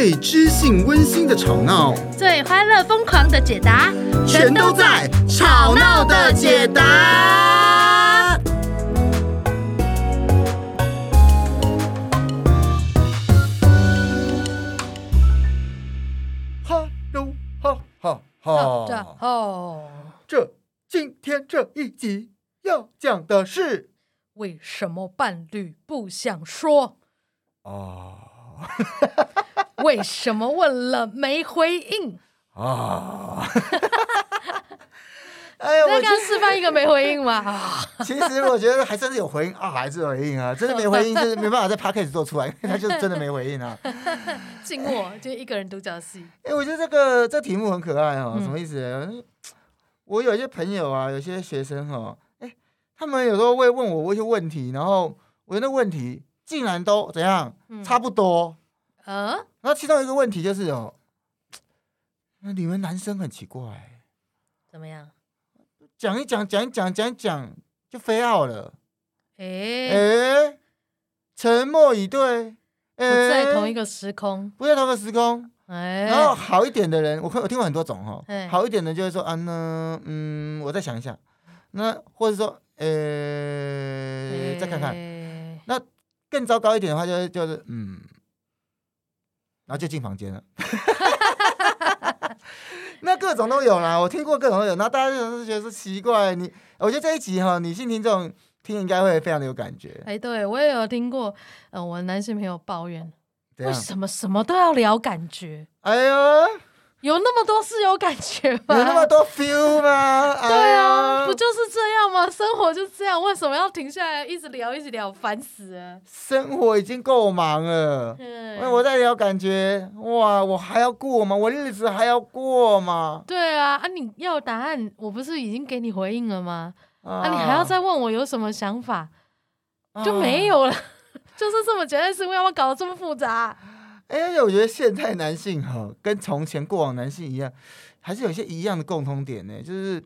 最知性温馨的吵闹，最欢乐疯狂的解答，全都在《吵闹的解答》。哈喽哈哈哈！哦，这今天这一集要讲的是为什么伴侣不想说？哦。为什么问了没回应啊？哎呀，我刚刚示范一个没回应吗？其实我觉得还真是有回应啊，还是有回应啊，真的没回应就是没办法在 podcast 做出来，因为他就是真的没回应啊。静默，就一个人独角戏。哎，我觉得这个这题目很可爱哦，什么意思？我有一些朋友啊，有些学生哈，哎，他们有时候会问我一些问题，然后我的问题。竟然都怎样？差不多。嗯，然后其中一个问题就是哦，那你们男生很奇怪，怎么样？讲一讲，讲一讲，讲一讲，就非要了。哎哎，沉默以对，不在同一个时空，不在同一个时空。哎，然后好一点的人，我看我听过很多种哈。好一点的就会说啊，那嗯，我再想一下。那或者说，呃，再看看。那更糟糕一点的话，就是就是嗯，然后就进房间了。那各种都有啦，我听过各种都有。那大家就是觉得是奇怪，你我觉得这一集哈，女性听众听应该会非常的有感觉。哎，对我也有听过，呃，我男性朋友抱怨，为什么什么都要聊感觉？哎呦。有那么多是有感觉吗？有那么多 feel 吗？对啊，不就是这样吗？生活就是这样，为什么要停下来一直聊一直聊，烦死了！生活已经够忙了，嗯，我在聊感觉，哇，我还要过吗？我日子还要过吗？对啊，啊，你要答案，我不是已经给你回应了吗？啊，啊，你还要再问我有什么想法，就没有了，啊、就是这么简单，是为什么要搞得这么复杂？哎，而且我觉得现代男性哈，跟从前过往男性一样，还是有些一样的共通点呢。就是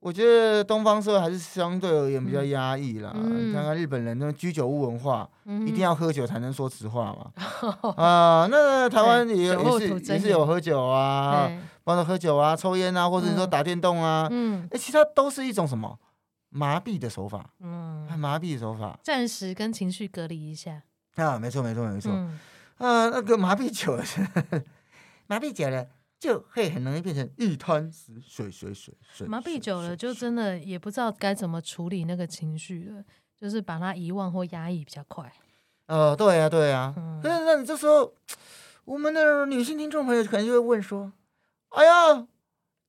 我觉得东方社会还是相对而言比较压抑啦。嗯、你看看日本人那种居酒屋文化，嗯、一定要喝酒才能说实话嘛。啊、那台湾也也是也是有喝酒啊，包括喝酒啊、抽烟啊，或者说打电动啊。嗯，哎，其他都是一种什么麻痹的手法？嗯，麻痹的手法，暂时跟情绪隔离一下。啊，没错，没错，没错。嗯啊，那个麻痹久了，麻痹久了就会很容易变成一滩死水，水，水，水。麻痹久了就真的也不知道该怎么处理那个情绪了，就是把它遗忘或压抑比较快。哦，对呀、啊，对呀、啊。嗯、那那你这时候，我们的女性听众朋友可能就会问说：“哎呀。”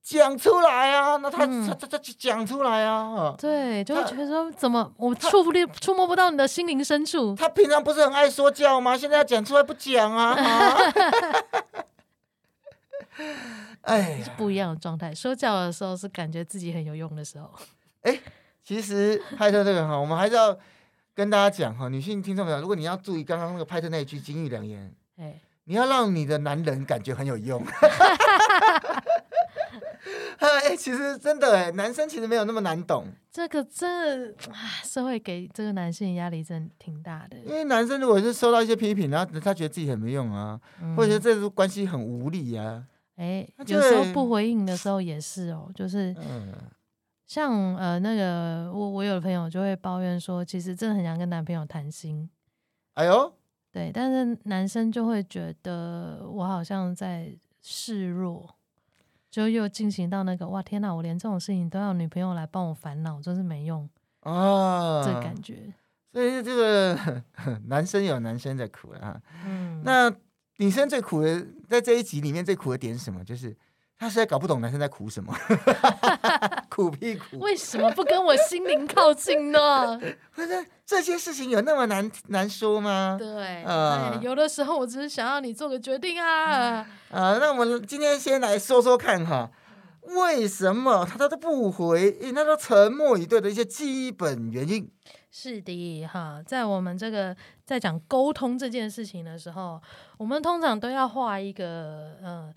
讲出来啊！那他、嗯、他他他讲出来啊！对，就会觉得说怎么我触不触摸不到你的心灵深处？他平常不是很爱说教吗？现在要讲出来不讲啊！哎，是不一样的状态。说教的时候是感觉自己很有用的时候。哎，其实派特这个哈，我们还是要跟大家讲哈，女性听众朋友，如果你要注意刚刚那个派特那一句金玉良言，哎，你要让你的男人感觉很有用。哎，其实真的哎，男生其实没有那么难懂。这个真的，社会给这个男性压力真的挺大的。因为男生如果是受到一些批评，然后他觉得自己很没用啊，嗯、或者这是关系很无力啊。哎，有时候不回应的时候也是哦，就是，像呃那个我我有的朋友就会抱怨说，其实真的很想跟男朋友谈心。哎呦，对，但是男生就会觉得我好像在示弱。就又进行到那个哇天哪！我连这种事情都要女朋友来帮我烦恼，真是没用啊！这感觉，所以这个 男生有男生的苦啊。嗯，那女生最苦的，在这一集里面最苦的点是什么？就是。他实在搞不懂男生在苦什么，苦屁苦。为什么不跟我心灵靠近呢？不是这些事情有那么难难说吗？对，呃，有的时候我只是想要你做个决定啊。啊，那我们今天先来说说看哈，为什么他都不回应，他都沉默以对的一些基本原因。是的，哈，在我们这个在讲沟通这件事情的时候，我们通常都要画一个呃。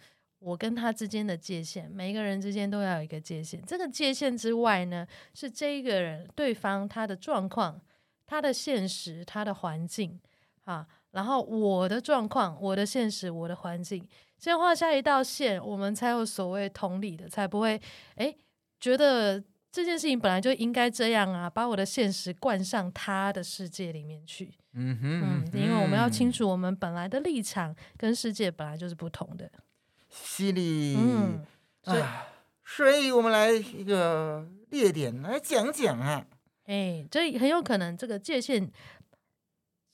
我跟他之间的界限，每一个人之间都要有一个界限。这个界限之外呢，是这一个人对方他的状况、他的现实、他的环境啊，然后我的状况、我的现实、我的环境，先画下一道线，我们才有所谓同理的，才不会诶觉得这件事情本来就应该这样啊，把我的现实灌上他的世界里面去。嗯哼，嗯，因为我们要清楚，我们本来的立场跟世界本来就是不同的。犀利，嗯，所以，啊，所以我们来一个列点来讲讲啊。哎，这很有可能这个界限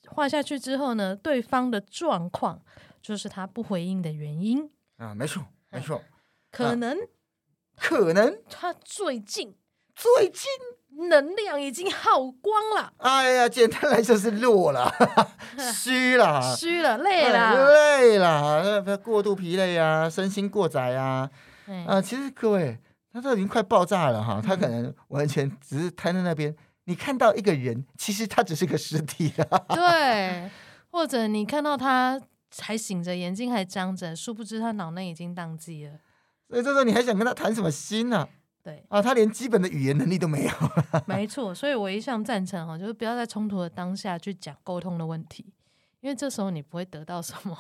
画下去之后呢，对方的状况就是他不回应的原因。啊，没错，没错，可能，啊，可能他最近最近能量已经耗光了。哎呀，简单来说是弱了，虚了，虚了，累了，哎、累了，过度疲累啊，身心过载啊，哎、啊，其实各位。他都已经快爆炸了哈，他可能完全只是瘫在那边。你看到一个人，其实他只是个尸体啊。对，或者你看到他还醒着，眼睛还张着，殊不知他脑内已经宕机了。所以这时候你还想跟他谈什么心呢？对啊，他连基本的语言能力都没有。没错，所以我一向赞成哈，就是不要在冲突的当下去讲沟通的问题，因为这时候你不会得到什么，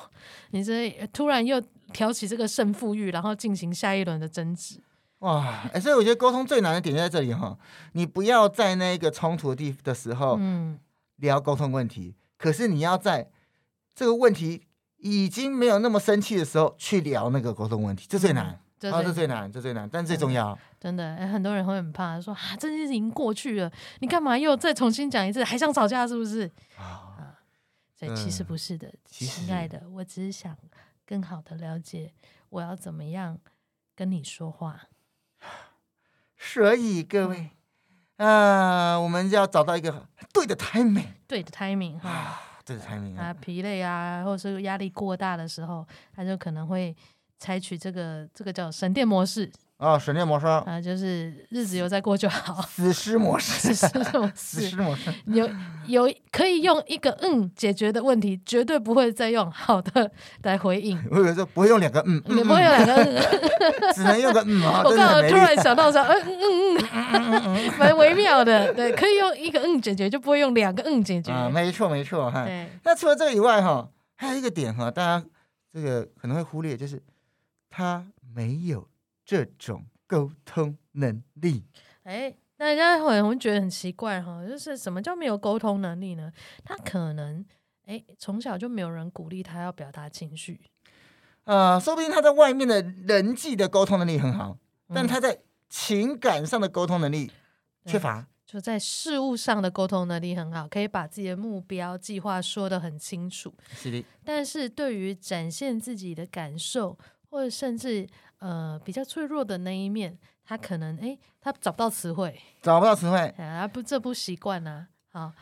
你这突然又挑起这个胜负欲，然后进行下一轮的争执。哇，哎、欸，所以我觉得沟通最难的点就在这里哈，你不要在那个冲突的地的时候，嗯，聊沟通问题，可是你要在这个问题已经没有那么生气的时候去聊那个沟通问题，这最难，这最难，这最难，但最重要。真的，很多人会很怕说啊，这件事情已经过去了，你干嘛又再重新讲一次，还想吵架是不是？啊，所以其实不是的，亲爱的，我只是想更好的了解我要怎么样跟你说话。所以各位，啊，我们要找到一个对的 timing，对的 timing 哈，对的 timing 啊，疲累啊，或者是压力过大的时候，他就可能会采取这个这个叫省电模式。啊、哦，省电模式啊，就是日子有在过就好。死尸模式，死尸模式，死尸模式，有有可以用一个嗯解决的问题，绝对不会再用好的来回应。我有时候不会用两个嗯，你不会用两个嗯，只能用个嗯啊。我刚好突然想到说，嗯嗯嗯，蛮微妙的。对，可以用一个嗯解决，就不会用两个嗯解决。啊，没错没错哈。那除了这个以外哈，还有一个点哈，大家这个可能会忽略，就是他没有。这种沟通能力，哎，大家会会觉得很奇怪哈，就是什么叫没有沟通能力呢？他可能哎，从小就没有人鼓励他要表达情绪，呃，说不定他在外面的人际的沟通能力很好，嗯、但他在情感上的沟通能力缺乏，就在事物上的沟通能力很好，可以把自己的目标计划说得很清楚，是的，但是对于展现自己的感受，或者甚至。呃，比较脆弱的那一面，他可能哎，他找不到词汇，找不到词汇，啊不，这不习惯啊，好，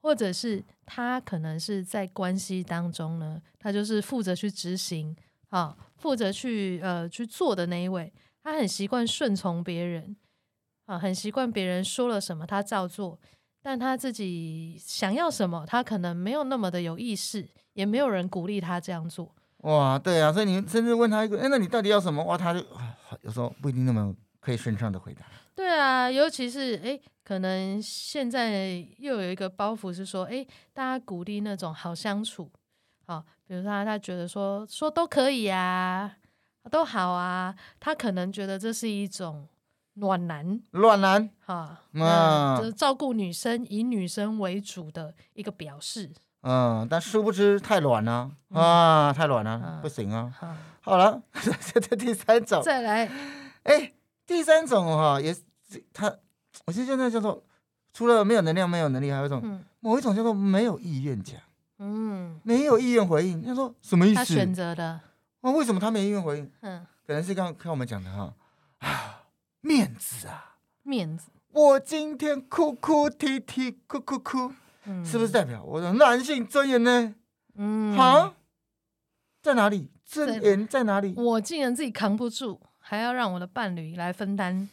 或者是他可能是在关系当中呢，他就是负责去执行，啊，负责去呃去做的那一位，他很习惯顺从别人，啊，很习惯别人说了什么他照做，但他自己想要什么，他可能没有那么的有意识，也没有人鼓励他这样做。哇，对啊，所以你甚至问他一个，哎，那你到底要什么？哇，他就有时候不一定那么可以顺畅的回答。对啊，尤其是哎，可能现在又有一个包袱是说，哎，大家鼓励那种好相处，好，比如说他他觉得说说都可以啊，都好啊，他可能觉得这是一种暖男，暖男，哈，嗯，就是照顾女生，以女生为主的一个表示。嗯，但殊不知太软了、嗯、啊，太软了，啊、不行啊。好，好了，这这第三种，再来。哎，第三种哈、哦，也是他，我现在叫做除了没有能量、没有能力，还有一种、嗯、某一种叫做没有意愿讲，嗯，没有意愿回应。他说什么意思？他选择的。啊，为什么他没意愿回应？嗯，可能是刚刚看我们讲的哈啊，面子啊，面子。我今天哭哭啼啼，哭哭哭。嗯、是不是代表我的男性尊严呢？嗯，好，在哪里？尊严在哪里？我竟然自己扛不住，还要让我的伴侣来分担。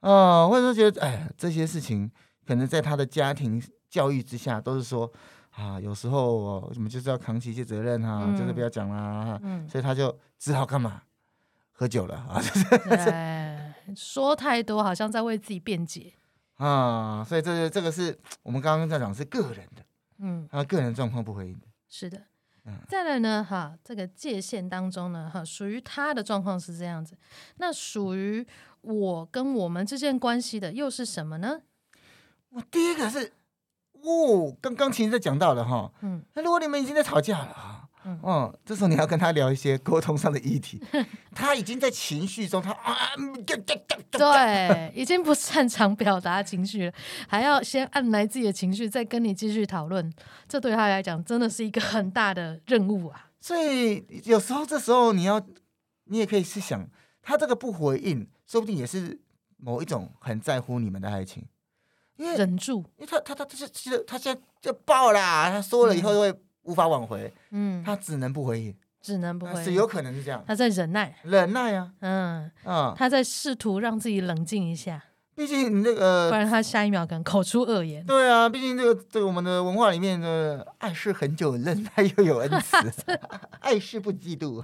哦，或者说觉得，哎，这些事情可能在他的家庭教育之下，都是说啊，有时候我们就是要扛起一些责任哈、啊，嗯、就是不要讲啦。嗯，所以他就只好干嘛？喝酒了啊。对，说太多，好像在为自己辩解。啊，所以这个这个是我们刚刚在讲是个人的，嗯，他个人状况不回应的，是的。嗯再来呢，哈，这个界限当中呢，哈，属于他的状况是这样子。那属于我跟我们之间关系的又是什么呢？我第一个是，哦，刚刚其实在讲到的哈，嗯，那如果你们已经在吵架了。嗯，哦，这时候你要跟他聊一些沟通上的议题，他已经在情绪中，他啊，对，已经不擅长表达情绪了，还要先按来自己的情绪，再跟你继续讨论，这对他来讲真的是一个很大的任务啊。所以有时候这时候你要，你也可以去想，他这个不回应，说不定也是某一种很在乎你们的爱情，因为忍住，因为他他他他是他现在就爆啦，他说了以后就会。无法挽回，嗯，他只能不回应，只能不回应，是有可能是这样。他在忍耐，忍耐啊，嗯。嗯，他在试图让自己冷静一下。毕竟你那个，不然他下一秒可能口出恶言。对啊，毕竟这个这个我们的文化里面的爱是很久，忍耐又有恩慈，爱是不嫉妒。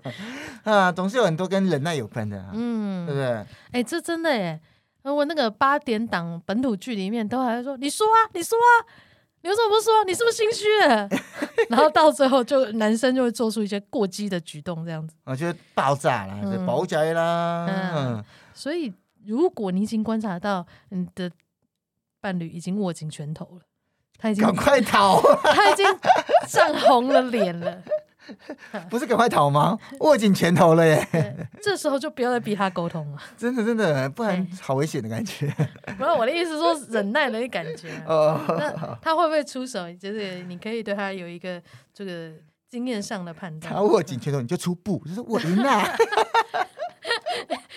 啊，总是有很多跟忍耐有关的，嗯，对不对？哎，这真的哎，我那个八点档本土剧里面都还说，你说啊，你说啊。有什么不说？你是不是心虚了？然后到最后，就男生就会做出一些过激的举动，这样子。我觉得爆炸啦，就爆炸啦。嗯，所以如果你已经观察到你的伴侣已经握紧拳头了，他已经赶快逃，他已经涨红了脸了。不是赶快逃吗？握紧拳头了耶！这时候就不要再逼他沟通了。真的，真的，不然好危险的感觉。不是我的意思，说忍耐的感觉。哦，那他会不会出手？就是你可以对他有一个这个经验上的判断。他握紧拳头，你就出布，就是我赢了。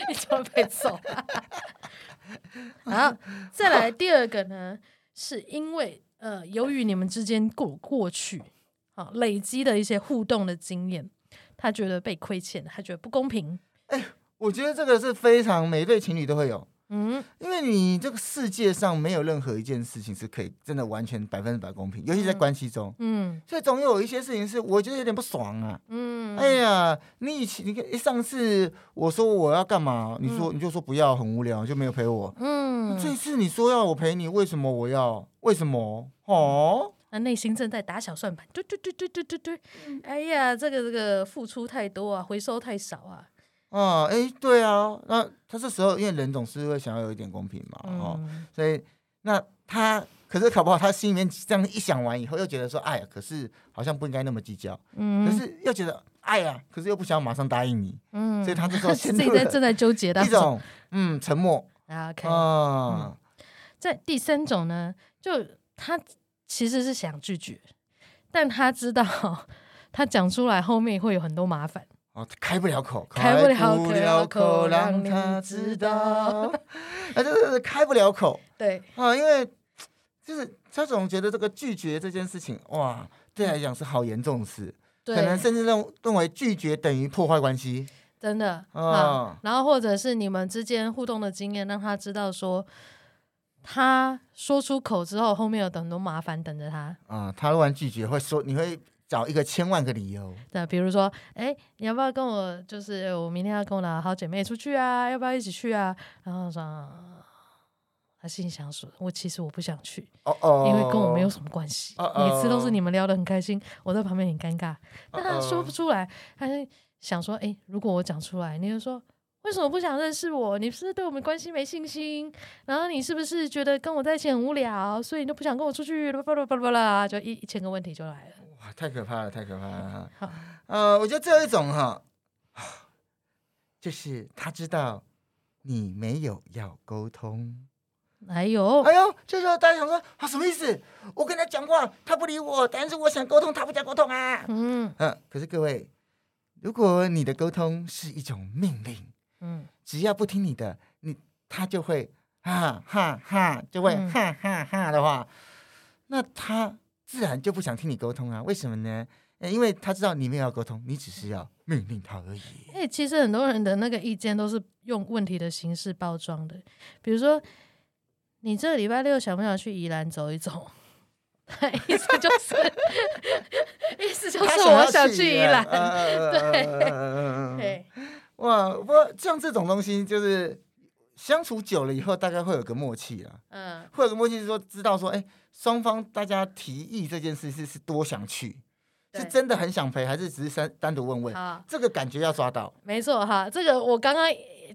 你怎么被揍。好，再来第二个呢，是因为呃，由于你们之间过过去。累积的一些互动的经验，他觉得被亏欠，他觉得不公平。哎，我觉得这个是非常每一对情侣都会有，嗯，因为你这个世界上没有任何一件事情是可以真的完全百分之百公平，尤其在关系中，嗯，所以总有一些事情是我觉得有点不爽啊，嗯，哎呀，你以前你看上次我说我要干嘛，你说你就说不要，很无聊，就没有陪我，嗯，这次你说要我陪你，为什么我要？为什么？哦。那内心正在打小算盘，对对对对对对对，哎呀，这个这个付出太多啊，回收太少啊。哦，哎，对啊，那他这时候因为人总是会想要有一点公平嘛，嗯、哦，所以那他可是考不好他心里面这样一想完以后，又觉得说，哎呀，可是好像不应该那么计较，嗯，可是又觉得，哎呀，可是又不想马上答应你，嗯，所以他这时候现在正在纠结的一种，嗯，沉默。OK，嗯，在第三种呢，就他。其实是想拒绝，但他知道他讲出来后面会有很多麻烦。哦，开不了口，开不了口，让他知道，他 就是开不了口。对啊，因为就是他总觉得这个拒绝这件事情，哇，对他来讲是好严重的事，对可能甚至认认为拒绝等于破坏关系。真的啊，哦、然后或者是你们之间互动的经验，让他知道说。他说出口之后，后面有很多麻烦等着他。啊，他突然拒绝，会说你会找一个千万个理由。对，比如说，哎，你要不要跟我？就是我明天要跟我的好姐妹出去啊，要不要一起去啊？然后说，他心里想说，我其实我不想去，哦哦，因为跟我没有什么关系。哦哦，每次都是你们聊得很开心，我在旁边很尴尬。但他说不出来，他就想说，哎，如果我讲出来，你就说。为什么不想认识我？你是不是对我们关系没信心？然后你是不是觉得跟我在一起很无聊，所以你都不想跟我出去？巴拉巴拉巴拉，就一一千个问题就来了。哇，太可怕了，太可怕了！好，呃，我觉得最后一种哈，就是他知道你没有要沟通。哎呦，哎呦，这时候大家想说啊，什么意思？我跟他讲话，他不理我，但是我想沟通，他不想沟通啊。嗯嗯，可是各位，如果你的沟通是一种命令。嗯，只要不听你的，你他就会哈哈哈，就会哈哈哈的话，嗯、那他自然就不想听你沟通啊？为什么呢？因为他知道你没有要沟通，你只是要命令他而已。哎，其实很多人的那个意见都是用问题的形式包装的，比如说，你这个礼拜六想不想去宜兰走一走？意思就是，意思就是我想去宜兰，对对。哇，不过像这种东西，就是相处久了以后，大概会有个默契了。嗯，会有个默契，是说知道说，哎，双方大家提议这件事是是多想去，是真的很想陪，还是只是单单独问问？好，这个感觉要抓到。没错哈，这个我刚刚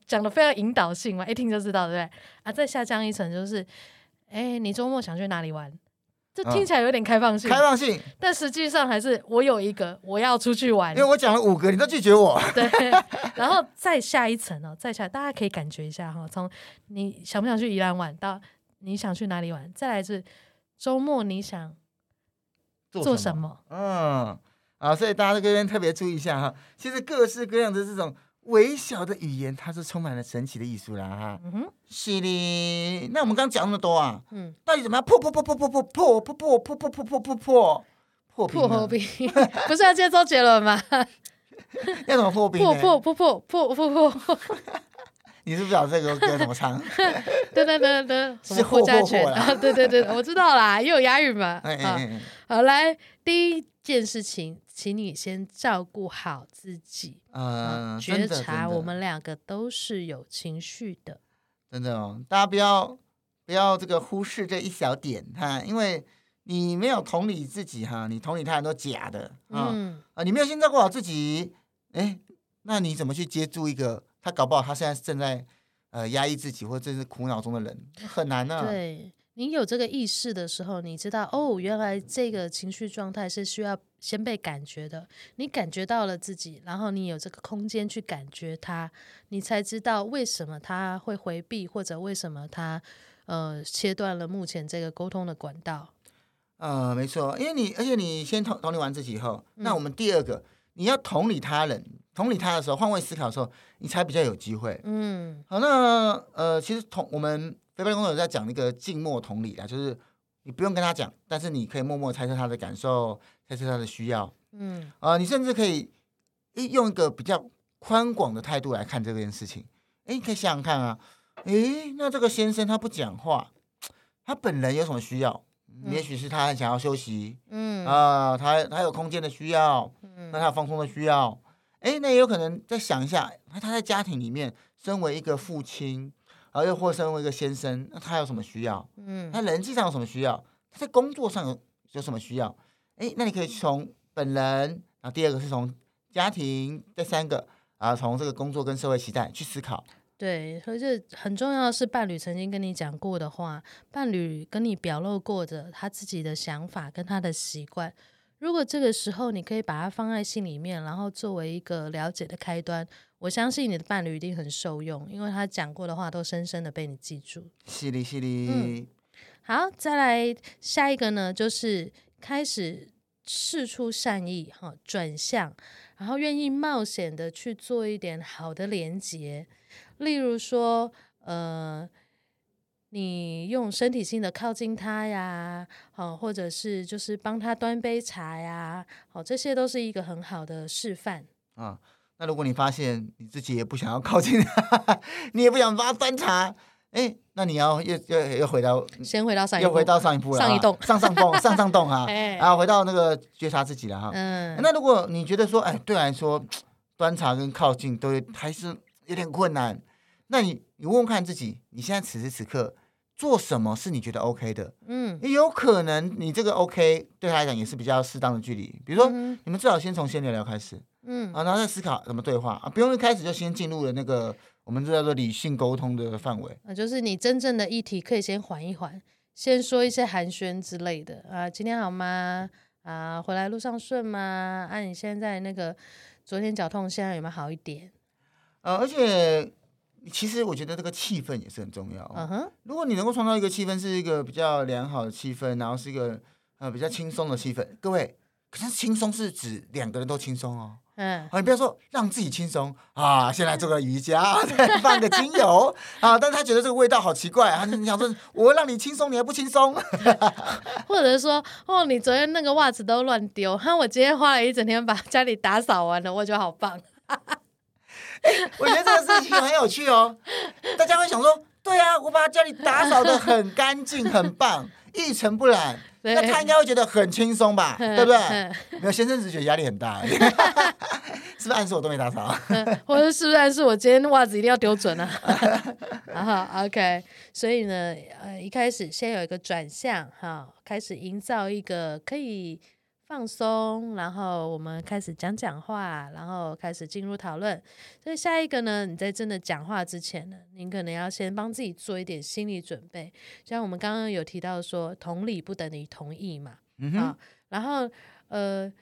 讲的非常引导性嘛，一听就知道，对不对？啊，再下降一层就是，哎，你周末想去哪里玩？这听起来有点开放性，开放性，但实际上还是我有一个我要出去玩，因为我讲了五个，你都拒绝我。对，然后再下一层哦，再下，大家可以感觉一下哈，从你想不想去宜兰玩到你想去哪里玩，再来是周末你想做什么？嗯，啊，所以大家这边特别注意一下哈，其实各式各样的这种。微小的语言，它是充满了神奇的艺术啦！哈，嗯哼，是的。那我们刚刚讲那么多啊，嗯，到底怎么样破破破破破破破破破破破破破破破破破破冰？不是要接周杰伦吗？要怎么破冰？破破破破破破破。你是不知道这个歌怎么唱？噔噔噔噔，是霍家拳啊。对对对，我知道啦，又有押韵嘛。好，来第一件事情。请你先照顾好自己，嗯，觉察我们两个都是有情绪的，真的哦，大家不要不要这个忽视这一小点哈，因为你没有同理自己哈，你同理他人都假的啊，嗯，啊，你没有先照顾好自己，哎，那你怎么去接住一个他搞不好他现在正在呃压抑自己或者正是苦恼中的人，很难呢，啊，对。你有这个意识的时候，你知道哦，原来这个情绪状态是需要先被感觉的。你感觉到了自己，然后你有这个空间去感觉它，你才知道为什么他会回避，或者为什么他呃切断了目前这个沟通的管道。呃，没错，因为你而且你先同同理完自己以后，嗯、那我们第二个你要同理他人，同理他的时候，换位思考的时候，你才比较有机会。嗯，好，那呃，其实同我们。飞飞工作者在讲那个静默同理啊，就是你不用跟他讲，但是你可以默默猜测他的感受，猜测他的需要。嗯，啊、呃，你甚至可以诶用一个比较宽广的态度来看这件事情。诶，你可以想想看啊，诶，那这个先生他不讲话，他本人有什么需要？嗯、也许是他很想要休息。嗯啊、呃，他他有空间的需要，嗯那他有放松的需要。诶，那也有可能再想一下，那他在家庭里面身为一个父亲。而又或身为一个先生，那他有什么需要？嗯，他人际上有什么需要？他在工作上有有什么需要？哎，那你可以从本人，然后第二个是从家庭，第三个啊，从这个工作跟社会期待去思考。对，而且很重要的是，伴侣曾经跟你讲过的话，伴侣跟你表露过的他自己的想法跟他的习惯。如果这个时候你可以把它放在心里面，然后作为一个了解的开端。我相信你的伴侣一定很受用，因为他讲过的话都深深的被你记住。是哩，是哩。嗯，好，再来下一个呢，就是开始试出善意，哈，转向，然后愿意冒险的去做一点好的连接，例如说，呃，你用身体性的靠近他呀，好，或者是就是帮他端杯茶呀，好，这些都是一个很好的示范啊。那如果你发现你自己也不想要靠近他，你也不想帮他端茶，哎，那你要又又又回到先回到上一又回到上一步了，上一动上上动上上动啊，然后回到那个觉察自己了哈。嗯，那如果你觉得说，哎，对来说端茶跟靠近都还是有点困难，那你你问问看自己，你现在此时此刻做什么是你觉得 OK 的？嗯，也有可能你这个 OK 对他来讲也是比较适当的距离，比如说、嗯、你们最好先从先聊聊开始。嗯啊，然后再思考怎么对话啊，不用一开始就先进入了那个我们这叫做理性沟通的范围啊，就是你真正的议题可以先缓一缓，先说一些寒暄之类的啊，今天好吗？啊，回来路上顺吗？啊，你现在那个昨天脚痛，现在有没有好一点？呃，而且其实我觉得这个气氛也是很重要。嗯哼，如果你能够创造一个气氛，是一个比较良好的气氛，然后是一个呃比较轻松的气氛，各位，可是轻松是指两个人都轻松哦。嗯，好，你不要说让自己轻松啊，先来做个瑜伽，再放个精油啊，但是他觉得这个味道好奇怪，他就想说，我让你轻松，你还不轻松，或者是说，哦，你昨天那个袜子都乱丢，哈，我今天花了一整天把家里打扫完了，我觉得好棒。我觉得这个事情很有趣哦，大家会想说，对啊，我把家里打扫的很干净，很棒，一尘不染。那他应该会觉得很轻松吧，对不对？没有，先生只觉得压力很大，是不是暗示我都没打扫？或者是不是暗示我今天袜子一定要丢准啊？好，OK。所以呢，呃，一开始先有一个转向，哈，开始营造一个可以放松，然后我们开始讲讲话，然后开始进入讨论。所以下一个呢，你在真的讲话之前呢，您可能要先帮自己做一点心理准备。像我们刚刚有提到说，同理不等于同意嘛，嗯哼，啊，然后呃，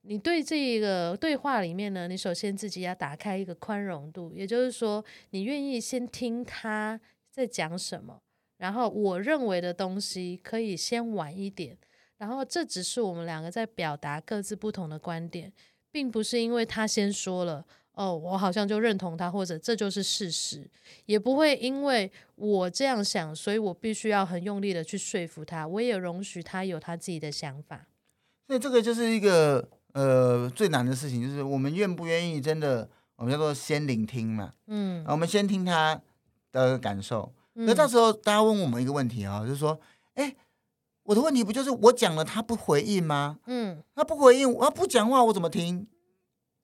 你对这个对话里面呢，你首先自己要打开一个宽容度，也就是说，你愿意先听他在讲什么，然后我认为的东西可以先晚一点。然后这只是我们两个在表达各自不同的观点，并不是因为他先说了哦，我好像就认同他，或者这就是事实，也不会因为我这样想，所以我必须要很用力的去说服他，我也容许他有他自己的想法。所以这个就是一个呃最难的事情，就是我们愿不愿意真的，我们叫做先聆听嘛，嗯，我们先听他的感受。那、嗯、到时候大家问我们一个问题啊，就是说，哎。我的问题不就是我讲了他不回应吗？嗯，他不回应，我要不讲话，我怎么听？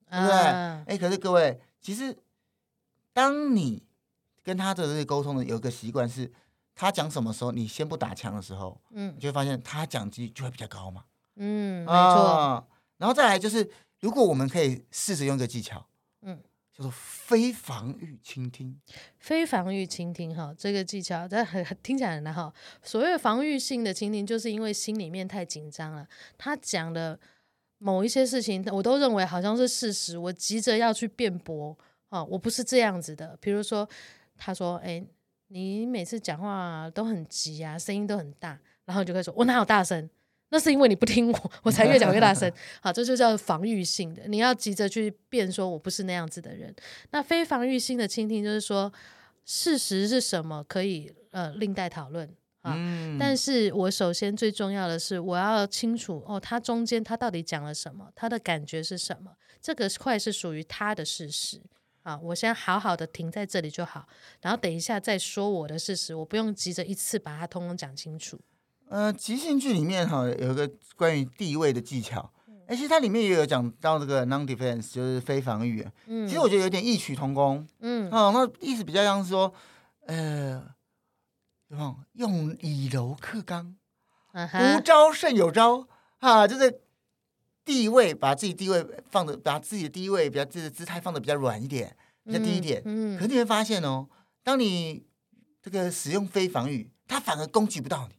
对不对？哎、uh，可是各位，其实当你跟他的这个沟通的有一个习惯是，他讲什么时候你先不打枪的时候，嗯，你就会发现他讲机就会比较高嘛。嗯，没错、啊。然后再来就是，如果我们可以试着用一个技巧，嗯。叫做非防御倾听，非防御倾听哈，这个技巧但很 听起来很好。所谓防御性的倾听，就是因为心里面太紧张了。他讲的某一些事情，我都认为好像是事实，我急着要去辩驳啊，我不是这样子的。比如说，他说：“哎，你每次讲话都很急啊，声音都很大。”然后就会说：“我哪有大声？”那是因为你不听我，我才越讲越大声。好，这就叫防御性的。你要急着去辩说，我不是那样子的人。那非防御性的倾听，就是说事实是什么，可以呃另待讨论啊。嗯、但是我首先最重要的是，我要清楚哦，他中间他到底讲了什么，他的感觉是什么，这个块是属于他的事实啊。我先好好的停在这里就好，然后等一下再说我的事实，我不用急着一次把它通通讲清楚。呃，即兴剧里面哈有一个关于地位的技巧，哎、嗯，其实它里面也有讲到这个 non-defense，就是非防御。嗯，其实我觉得有点异曲同工。嗯，哦，那意思比较像是说，呃，用用以柔克刚，无招胜有招啊，就是地位把自己地位放的，把自己的地位比较自己的姿态放的比较软一点，比较低一点。嗯，嗯可是你会发现哦，当你这个使用非防御，他反而攻击不到你。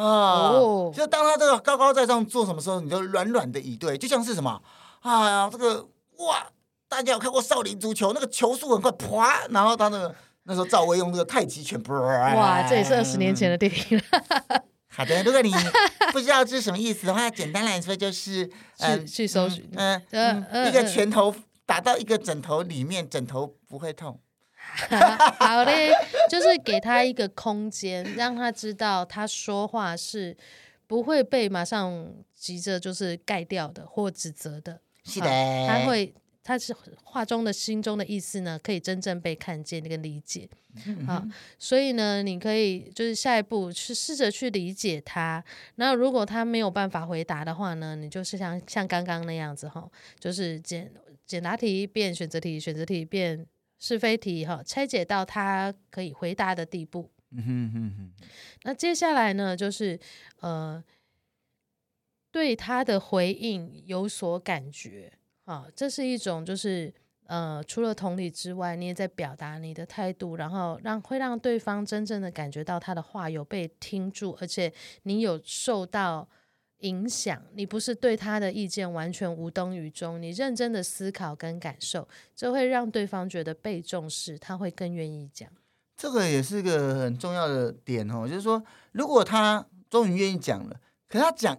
啊，哦、就当他这个高高在上做什么时候，你就软软的以对，就像是什么啊，这个哇，大家有看过少林足球，那个球速很快，啪，然后他那个那时候赵薇用这个太极拳，哇，这也是二十年前的电影了。好的，如果你不知道这是什么意思的话，简单来说就是呃去搜寻，嗯嗯，一个拳头打到一个枕头里面，枕头不会痛。好嘞，就是给他一个空间，让他知道他说话是不会被马上急着就是盖掉的或指责的。是的，他会，他是话中的心中的意思呢，可以真正被看见跟理解。嗯、好，所以呢，你可以就是下一步去试着去理解他。那如果他没有办法回答的话呢，你就是像像刚刚那样子哈，就是简简答题变选择题，选择题变。是非题哈，拆解到他可以回答的地步。嗯哼哼哼。那接下来呢，就是呃，对他的回应有所感觉。啊，这是一种就是呃，除了同理之外，你也在表达你的态度，然后让会让对方真正的感觉到他的话有被听住，而且你有受到。影响你不是对他的意见完全无动于衷，你认真的思考跟感受，这会让对方觉得被重视，他会更愿意讲。这个也是一个很重要的点哦，就是说，如果他终于愿意讲了，可他讲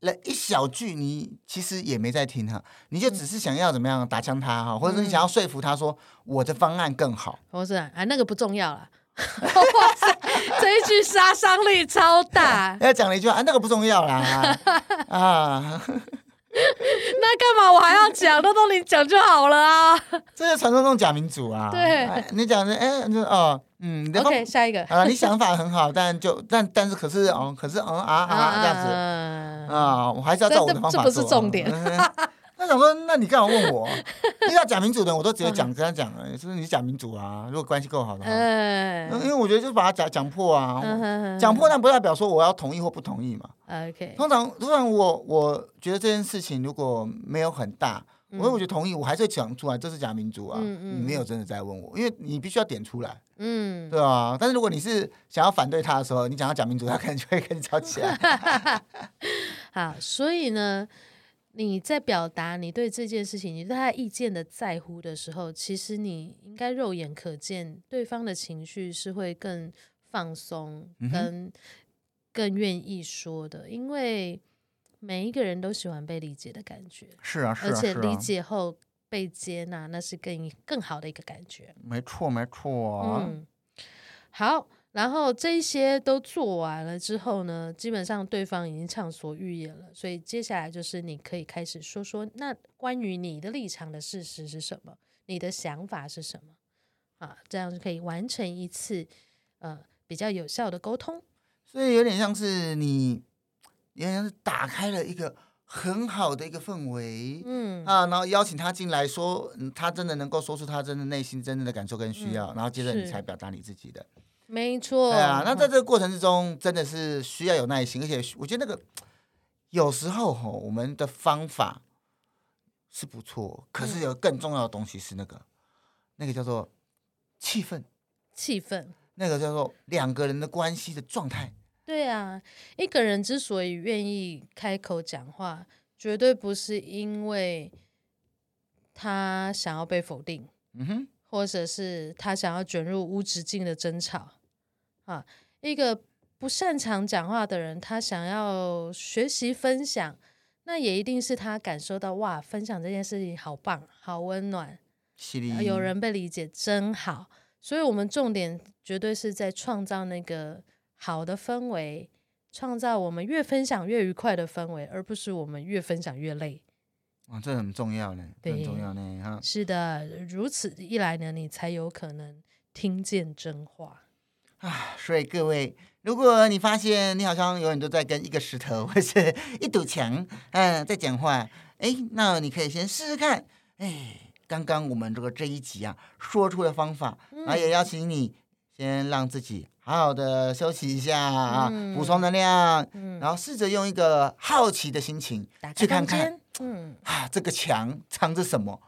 了一小句，你其实也没在听哈，你就只是想要怎么样打枪他哈，嗯、或者是你想要说服他说我的方案更好，不是啊，那个不重要了。哇塞，这一句杀伤力超大！要讲了一句啊，那个不重要啦 啊，那干嘛我还要讲？都都你讲就好了啊！这是传说中假民主啊！对，你讲的哎，就哦，嗯，OK，下一个啊，你想法很好，但就但但是可是哦，可是嗯啊啊这样子啊，我还是要照我的方法做，这不是重点。他想说，那你干嘛问我？遇到假民主的人，我都直接讲，跟他讲了，就是你是假民主啊。如果关系够好的话，嗯，因为我觉得就是把他讲讲破啊，讲破，但不代表说我要同意或不同意嘛。OK，通常通常我我觉得这件事情如果没有很大，我我觉得同意，我还是会讲出来，这是假民主啊。你没有真的在问我，因为你必须要点出来，嗯，对啊。但是如果你是想要反对他的时候，你讲到假民主，他可能就会跟你吵起来。好，所以呢。你在表达你对这件事情、你对他意见的在乎的时候，其实你应该肉眼可见，对方的情绪是会更放松、跟、更愿意说的，因为每一个人都喜欢被理解的感觉。是啊，是啊，而且理解后被接纳，那是更更好的一个感觉。没错，没错。嗯，好。然后这些都做完了之后呢，基本上对方已经畅所欲言了，所以接下来就是你可以开始说说，那关于你的立场的事实是什么？你的想法是什么？啊，这样就可以完成一次呃比较有效的沟通。所以有点像是你，有点像是打开了一个很好的一个氛围，嗯啊，然后邀请他进来说，他真的能够说出他真的内心真正的感受跟需要，嗯、然后接着你才表达你自己的。没错，对啊，那在这个过程之中，真的是需要有耐心，而且我觉得那个有时候吼，我们的方法是不错，可是有更重要的东西是那个，那个叫做气氛，气氛，那个叫做两个人的关系的状态。对啊，一个人之所以愿意开口讲话，绝对不是因为他想要被否定，嗯哼，或者是他想要卷入无止境的争吵。啊，一个不擅长讲话的人，他想要学习分享，那也一定是他感受到哇，分享这件事情好棒，好温暖，啊，有人被理解真好。所以，我们重点绝对是在创造那个好的氛围，创造我们越分享越愉快的氛围，而不是我们越分享越累。啊，这很重要呢，对很重要呢，哈。是的，如此一来呢，你才有可能听见真话。啊，所以各位，如果你发现你好像永远都在跟一个石头 或是一堵墙，嗯，在讲话，哎，那你可以先试试看，哎，刚刚我们这个这一集啊，说出的方法，啊，也邀请你先让自己好好的休息一下啊，嗯、补充能量，嗯、然后试着用一个好奇的心情去看看，嗯，啊，这个墙藏着什么？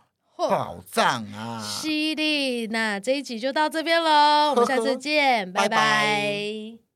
宝藏啊！犀利，那这一集就到这边喽，我们下次见，拜拜。拜拜。